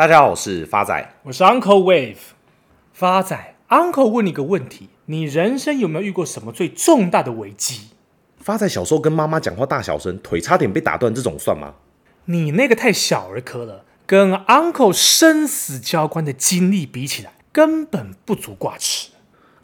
大家好，我是发仔，我是 Uncle Wave。发仔，Uncle 问你个问题：你人生有没有遇过什么最重大的危机？发仔小时候跟妈妈讲话大小声，腿差点被打断，这种算吗？你那个太小儿科了，跟 Uncle 生死交关的经历比起来，根本不足挂齿。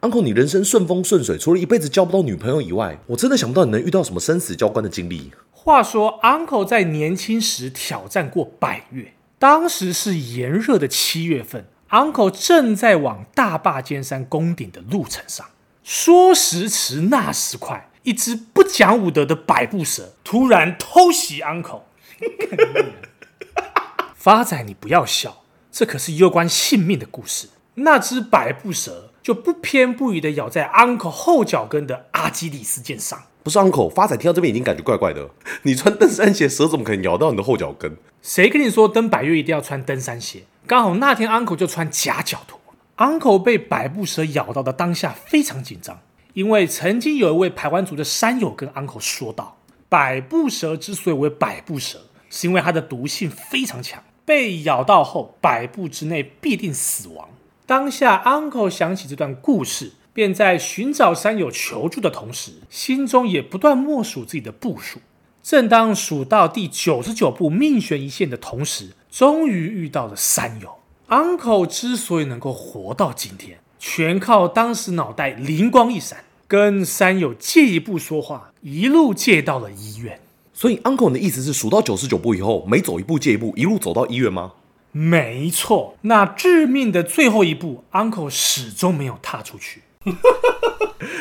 Uncle，你人生顺风顺水，除了一辈子交不到女朋友以外，我真的想不到你能遇到什么生死交关的经历。话说，Uncle 在年轻时挑战过百岳。当时是炎热的七月份，Uncle 正在往大霸尖山攻顶的路程上。说时迟，那时快，一只不讲武德的百步蛇突然偷袭 Uncle。发仔，你不要笑，这可是攸关性命的故事。那只百步蛇就不偏不倚地咬在 Uncle 后脚跟的阿基里斯腱上。不是 Uncle，发仔听到这边已经感觉怪怪的。你穿登山鞋，蛇怎么可能咬到你的后脚跟？谁跟你说登百岳一定要穿登山鞋？刚好那天 Uncle 就穿夹脚拖。Uncle 被百步蛇咬到的当下非常紧张，因为曾经有一位排湾族的山友跟 Uncle 说道：百步蛇之所以为百步蛇，是因为它的毒性非常强，被咬到后百步之内必定死亡。当下 Uncle 想起这段故事。便在寻找山友求助的同时，心中也不断默数自己的步数。正当数到第九十九步命悬一线的同时，终于遇到了山友。Uncle 之所以能够活到今天，全靠当时脑袋灵光一闪，跟山友借一步说话，一路借到了医院。所以 Uncle 的意思是数到九十九步以后，每走一步借一步，一路走到医院吗？没错，那致命的最后一步，Uncle 始终没有踏出去。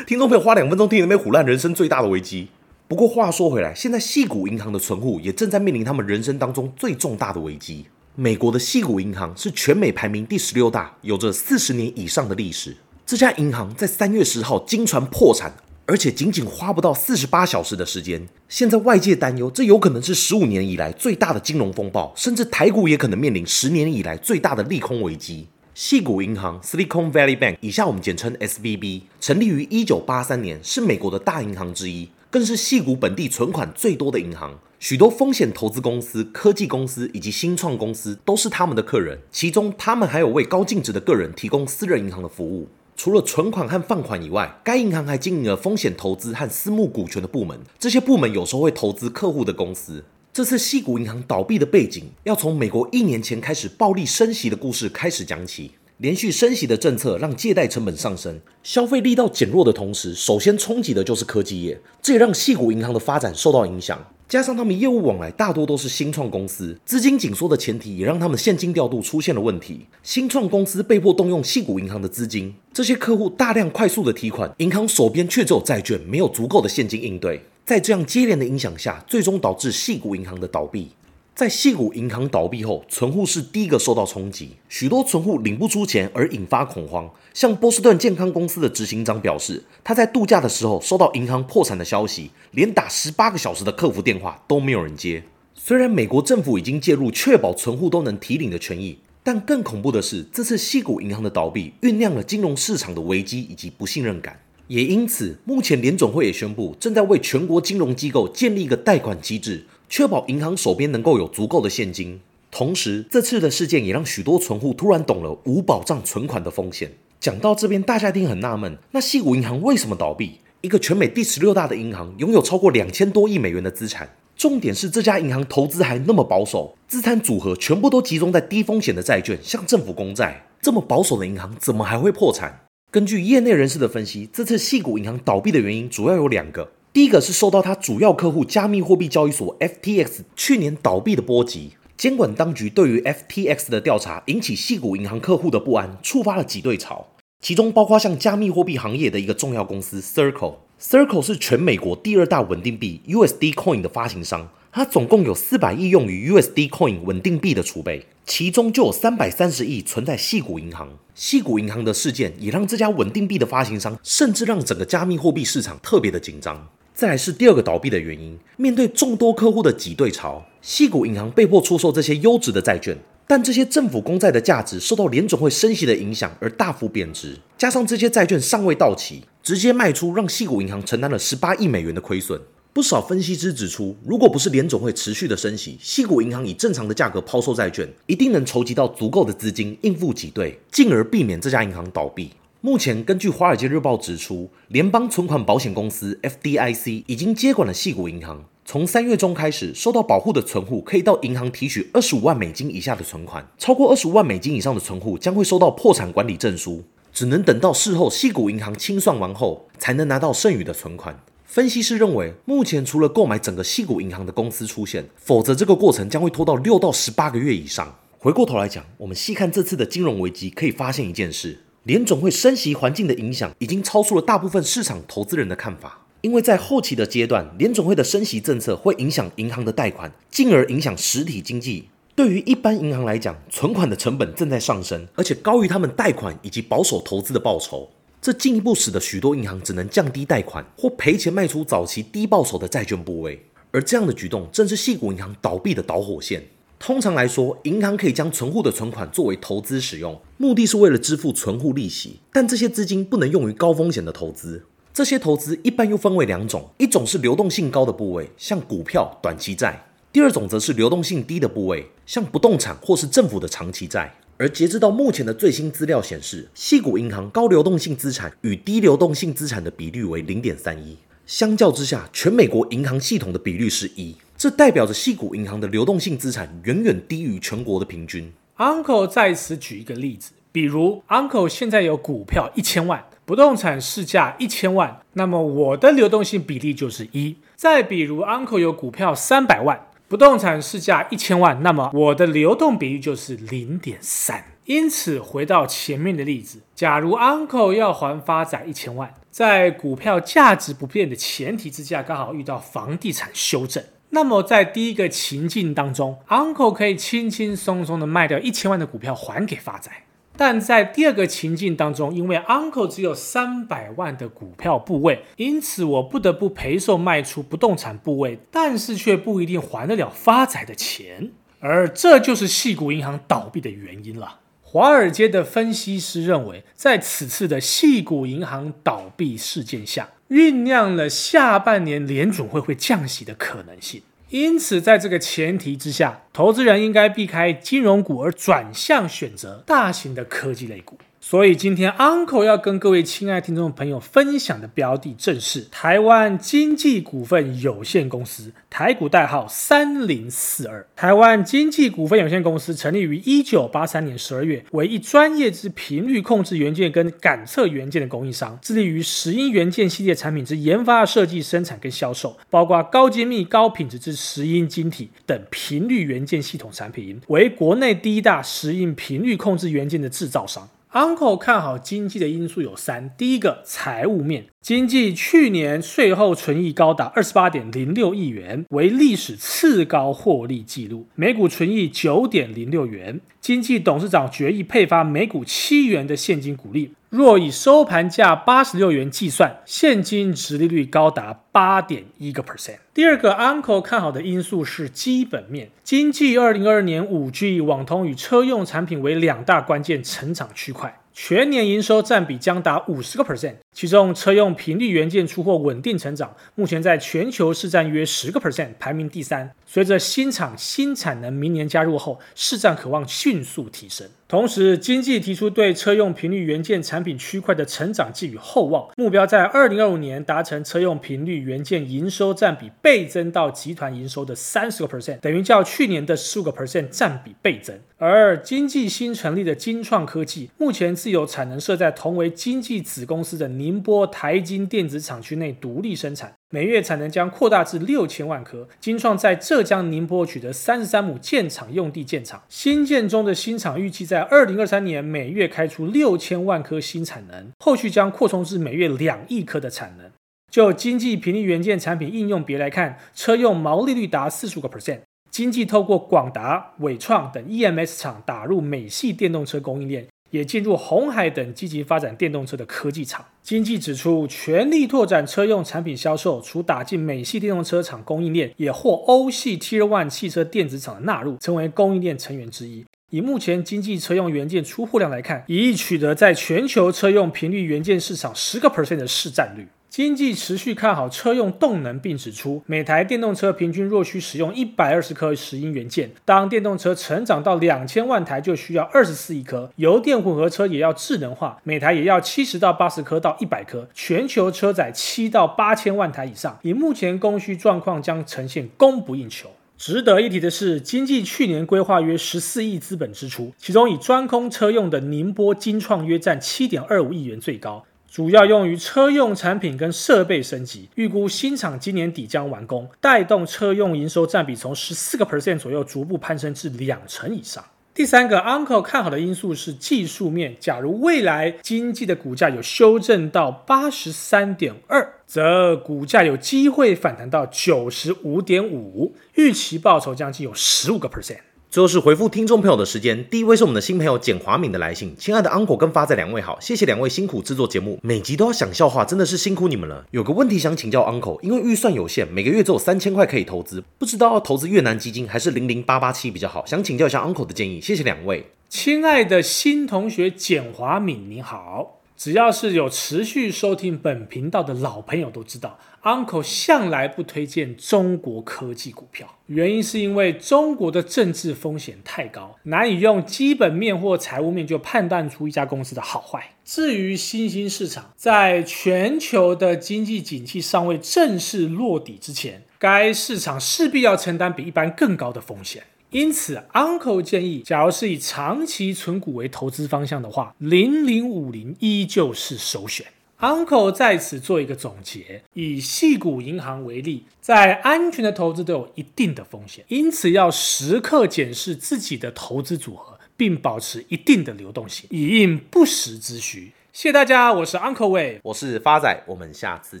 听众朋友花两分钟听那边唬烂人生最大的危机。不过话说回来，现在细谷银行的存户也正在面临他们人生当中最重大的危机。美国的细谷银行是全美排名第十六大，有着四十年以上的历史。这家银行在三月十号惊传破产，而且仅仅花不到四十八小时的时间。现在外界担忧，这有可能是十五年以来最大的金融风暴，甚至台股也可能面临十年以来最大的利空危机。细谷银行 （Silicon Valley Bank） 以下我们简称 SVB，成立于一九八三年，是美国的大银行之一，更是矽谷本地存款最多的银行。许多风险投资公司、科技公司以及新创公司都是他们的客人。其中，他们还有为高净值的个人提供私人银行的服务。除了存款和放款以外，该银行还经营了风险投资和私募股权的部门。这些部门有时候会投资客户的公司。这次矽谷银行倒闭的背景，要从美国一年前开始暴力升息的故事开始讲起。连续升息的政策让借贷成本上升，消费力道减弱的同时，首先冲击的就是科技业，这也让细谷银行的发展受到影响。加上他们业务往来大多都是新创公司，资金紧缩的前提也让他们现金调度出现了问题。新创公司被迫动用细谷银行的资金，这些客户大量快速的提款，银行手边却只有债券，没有足够的现金应对。在这样接连的影响下，最终导致细谷银行的倒闭。在矽谷银行倒闭后，存户是第一个受到冲击，许多存户领不出钱而引发恐慌。像波士顿健康公司的执行长表示，他在度假的时候收到银行破产的消息，连打十八个小时的客服电话都没有人接。虽然美国政府已经介入，确保存户都能提领的权益，但更恐怖的是，这次矽谷银行的倒闭酝酿了金融市场的危机以及不信任感。也因此，目前联总会也宣布，正在为全国金融机构建立一个贷款机制，确保银行手边能够有足够的现金。同时，这次的事件也让许多存户突然懂了无保障存款的风险。讲到这边，大家一定很纳闷，那细谷银行为什么倒闭？一个全美第十六大的银行，拥有超过两千多亿美元的资产。重点是这家银行投资还那么保守，资产组合全部都集中在低风险的债券，像政府公债。这么保守的银行，怎么还会破产？根据业内人士的分析，这次细谷银行倒闭的原因主要有两个。第一个是受到它主要客户加密货币交易所 FTX 去年倒闭的波及，监管当局对于 FTX 的调查引起矽谷银行客户的不安，触发了挤兑潮。其中包括像加密货币行业的一个重要公司 Circle，Circle 是全美国第二大稳定币 USD Coin 的发行商。它总共有四百亿用于 USD Coin 稳定币的储备，其中就有三百三十亿存在矽谷银行。矽谷银行的事件也让这家稳定币的发行商，甚至让整个加密货币市场特别的紧张。再来是第二个倒闭的原因，面对众多客户的挤兑潮，西谷银行被迫出售这些优质的债券，但这些政府公债的价值受到联总会升息的影响而大幅贬值，加上这些债券尚未到期，直接卖出让矽谷银行承担了十八亿美元的亏损。不少分析师指出，如果不是联总会持续的升息，矽谷银行以正常的价格抛售债券，一定能筹集到足够的资金应付挤兑，进而避免这家银行倒闭。目前，根据《华尔街日报》指出，联邦存款保险公司 FDIC 已经接管了矽谷银行。从三月中开始，受到保护的存户可以到银行提取二十五万美金以下的存款，超过二十五万美金以上的存户将会收到破产管理证书，只能等到事后矽谷银行清算完后，才能拿到剩余的存款。分析师认为，目前除了购买整个矽谷银行的公司出现，否则这个过程将会拖到六到十八个月以上。回过头来讲，我们细看这次的金融危机，可以发现一件事：联总会升息环境的影响已经超出了大部分市场投资人的看法。因为在后期的阶段，联总会的升息政策会影响银行的贷款，进而影响实体经济。对于一般银行来讲，存款的成本正在上升，而且高于他们贷款以及保守投资的报酬。这进一步使得许多银行只能降低贷款或赔钱卖出早期低报酬的债券部位，而这样的举动正是矽谷银行倒闭的导火线。通常来说，银行可以将存户的存款作为投资使用，目的是为了支付存户利息，但这些资金不能用于高风险的投资。这些投资一般又分为两种，一种是流动性高的部位，像股票、短期债；第二种则是流动性低的部位，像不动产或是政府的长期债。而截至到目前的最新资料显示，矽谷银行高流动性资产与低流动性资产的比率为零点三一，相较之下，全美国银行系统的比率是一，这代表着矽谷银行的流动性资产远远低于全国的平均。Uncle 在此举一个例子，比如 Uncle 现在有股票一千万，不动产市价一千万，那么我的流动性比例就是一。再比如 Uncle 有股票三百万。不动产市价一千万，那么我的流动比率就是零点三。因此，回到前面的例子，假如 Uncle 要还发展一千万，在股票价值不变的前提之下，刚好遇到房地产修正，那么在第一个情境当中，Uncle 可以轻轻松松的卖掉一千万的股票还给发仔。但在第二个情境当中，因为 Uncle 只有三百万的股票部位，因此我不得不赔售卖出不动产部位，但是却不一定还得了发仔的钱，而这就是细谷银行倒闭的原因了。华尔街的分析师认为，在此次的系股银行倒闭事件下，酝酿了下半年联准会会降息的可能性。因此，在这个前提之下，投资人应该避开金融股，而转向选择大型的科技类股。所以今天 Uncle 要跟各位亲爱听众朋友分享的标的正是台湾经济股份有限公司，台股代号三零四二。台湾经济股份有限公司成立于一九八三年十二月，为一专业之频率控制元件跟感测元件的供应商，致力于石英元件系列产品之研发、设计、生产跟销售，包括高精密、高品质之石英晶体等频率元件系统产品，为国内第一大石英频率控制元件的制造商。Uncle 看好经济的因素有三：第一个，财务面，经济去年税后存益高达二十八点零六亿元，为历史次高获利记录，每股存益九点零六元。经济董事长决议配发每股七元的现金股利。若以收盘价八十六元计算，现金殖利率高达八点一个 percent。第二个，Uncle 看好的因素是基本面，经济二零二二年五 G、网通与车用产品为两大关键成长区块。全年营收占比将达五十个 percent，其中车用频率元件出货稳定成长，目前在全球市占约十个 percent，排名第三。随着新厂新产能明年加入后，市占渴望迅速提升。同时，经济提出对车用频率元件产品区块的成长寄予厚望，目标在二零二五年达成车用频率元件营收占比倍增到集团营收的三十个 percent，等于较去年的十五个 percent 占比倍增。而经济新成立的金创科技，目前自有产能设在同为经济子公司的宁波台晶电子厂区内独立生产。每月产能将扩大至六千万颗。金创在浙江宁波取得三十三亩建厂用地建厂，新建中的新厂预计在二零二三年每月开出六千万颗新产能，后续将扩充至每月两亿颗的产能。就经济频率元件产品应用别来看，车用毛利率达四十五个 percent。经济透过广达、伟创等 EMS 厂打入美系电动车供应链。也进入红海等积极发展电动车的科技厂。经济指出，全力拓展车用产品销售，除打进美系电动车厂供应链，也获欧系 Tier One 汽车电子厂的纳入，成为供应链成员之一。以目前经济车用元件出货量来看，已取得在全球车用频率元件市场十个 percent 的市占率。经济持续看好车用动能，并指出每台电动车平均若需使用一百二十颗石英元件，当电动车成长到两千万台，就需要二十四亿颗。油电混合车也要智能化，每台也要七十到八十颗到一百颗。全球车载七到八千万台以上，以目前供需状况，将呈现供不应求。值得一提的是，经济去年规划约十四亿资本支出，其中以专空车用的宁波金创约占七点二五亿元最高，主要用于车用产品跟设备升级。预估新厂今年底将完工，带动车用营收占比从十四个 percent 左右逐步攀升至两成以上。第三个，Uncle 看好的因素是技术面。假如未来经济的股价有修正到八十三点二，则股价有机会反弹到九十五点五，预期报酬将近有十五个 percent。最后是回复听众朋友的时间，第一位是我们的新朋友简华敏的来信。亲爱的 Uncle 跟发仔两位好，谢谢两位。辛苦制作节目，每集都要想笑话，真的是辛苦你们了。有个问题想请教 Uncle，因为预算有限，每个月只有三千块可以投资，不知道要投资越南基金还是零零八八七比较好，想请教一下 Uncle 的建议，谢谢两位。亲爱的新同学简华敏，你好。只要是有持续收听本频道的老朋友都知道，Uncle 向来不推荐中国科技股票，原因是因为中国的政治风险太高，难以用基本面或财务面就判断出一家公司的好坏。至于新兴市场，在全球的经济景气尚未正式落底之前，该市场势必要承担比一般更高的风险。因此，Uncle 建议，假如是以长期存股为投资方向的话，零零五零依旧是首选。Uncle 在此做一个总结：以细股银行为例，在安全的投资都有一定的风险，因此要时刻检视自己的投资组合，并保持一定的流动性，以应不时之需。谢谢大家，我是 Uncle Wave，我是发仔，我们下次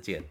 见。